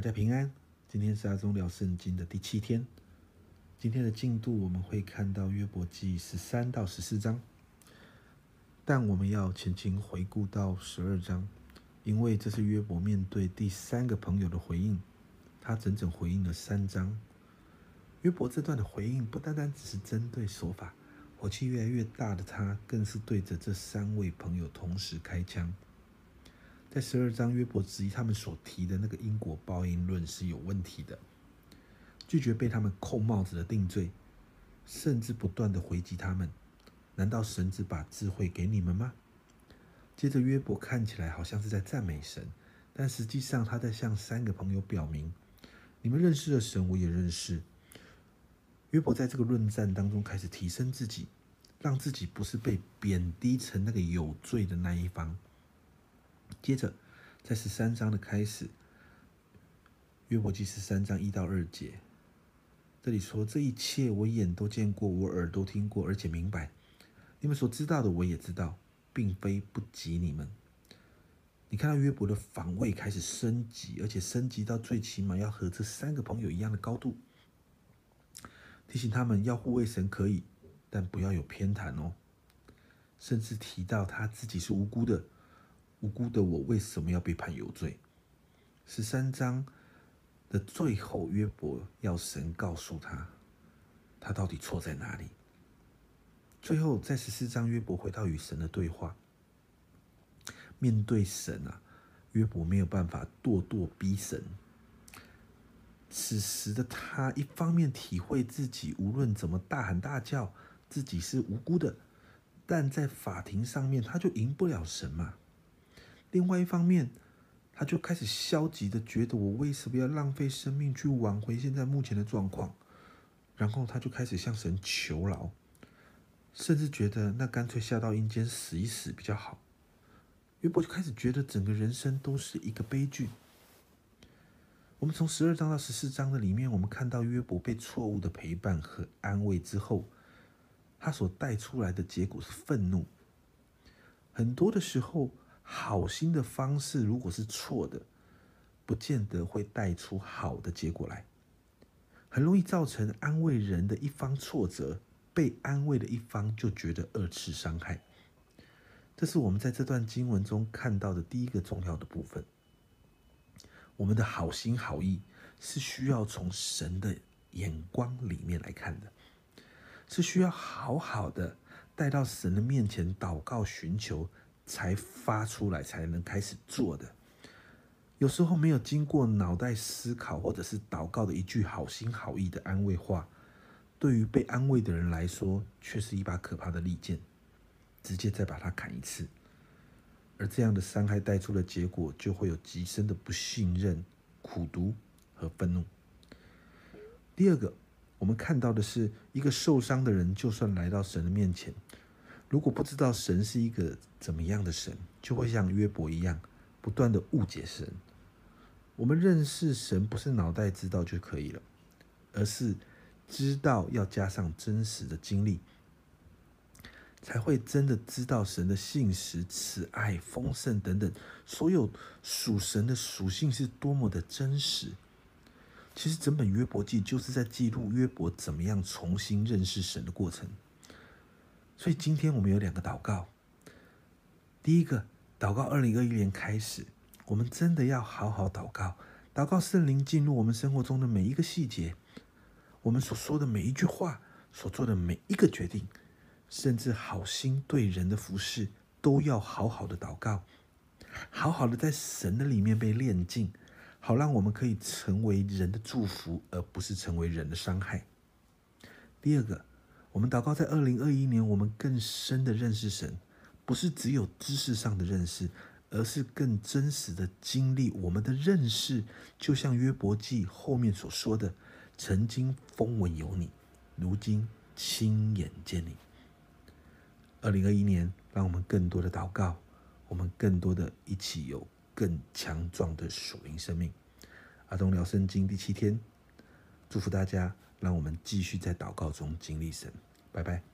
大家平安。今天是阿忠聊圣经的第七天。今天的进度我们会看到约伯记十三到十四章，但我们要前情回顾到十二章，因为这是约伯面对第三个朋友的回应。他整整回应了三章。约伯这段的回应不单单只是针对手法，火气越来越大的他，更是对着这三位朋友同时开枪。在十二章，约伯质疑他们所提的那个因果报应论是有问题的，拒绝被他们扣帽子的定罪，甚至不断的回击他们。难道神只把智慧给你们吗？接着，约伯看起来好像是在赞美神，但实际上他在向三个朋友表明：你们认识的神，我也认识。约伯在这个论战当中开始提升自己，让自己不是被贬低成那个有罪的那一方。接着，在十三章的开始，约伯记十三章一到二节，这里说：“这一切我眼都见过，我耳都听过，而且明白。你们所知道的，我也知道，并非不及你们。”你看到约伯的防卫开始升级，而且升级到最起码要和这三个朋友一样的高度，提醒他们要护卫神可以，但不要有偏袒哦。甚至提到他自己是无辜的。无辜的我为什么要被判有罪？十三章的最后，约伯要神告诉他，他到底错在哪里。最后，在十四章，约伯回到与神的对话，面对神啊，约伯没有办法咄咄逼神。此时的他，一方面体会自己无论怎么大喊大叫，自己是无辜的，但在法庭上面，他就赢不了神嘛。另外一方面，他就开始消极的觉得我为什么要浪费生命去挽回现在目前的状况？然后他就开始向神求饶，甚至觉得那干脆下到阴间死一死比较好。约伯就开始觉得整个人生都是一个悲剧。我们从十二章到十四章的里面，我们看到约伯被错误的陪伴和安慰之后，他所带出来的结果是愤怒。很多的时候。好心的方式如果是错的，不见得会带出好的结果来，很容易造成安慰人的一方挫折，被安慰的一方就觉得二次伤害。这是我们在这段经文中看到的第一个重要的部分。我们的好心好意是需要从神的眼光里面来看的，是需要好好的带到神的面前祷告寻求。才发出来，才能开始做的。有时候没有经过脑袋思考，或者是祷告的一句好心好意的安慰话，对于被安慰的人来说，却是一把可怕的利剑，直接再把它砍一次。而这样的伤害带出的结果，就会有极深的不信任、苦读和愤怒。第二个，我们看到的是一个受伤的人，就算来到神的面前。如果不知道神是一个怎么样的神，就会像约伯一样，不断的误解神。我们认识神不是脑袋知道就可以了，而是知道要加上真实的经历，才会真的知道神的信实、慈爱、丰盛等等，所有属神的属性是多么的真实。其实整本约伯记就是在记录约伯怎么样重新认识神的过程。所以今天我们有两个祷告。第一个祷告，二零二一年开始，我们真的要好好祷告，祷告圣灵进入我们生活中的每一个细节，我们所说的每一句话，所做的每一个决定，甚至好心对人的服侍，都要好好的祷告，好好的在神的里面被炼净，好让我们可以成为人的祝福，而不是成为人的伤害。第二个。我们祷告，在二零二一年，我们更深的认识神，不是只有知识上的认识，而是更真实的经历。我们的认识，就像约伯记后面所说的：“曾经风闻有你，如今亲眼见你。”二零二一年，让我们更多的祷告，我们更多的一起有更强壮的属灵生命。阿东聊圣经第七天，祝福大家。让我们继续在祷告中经历神，拜拜。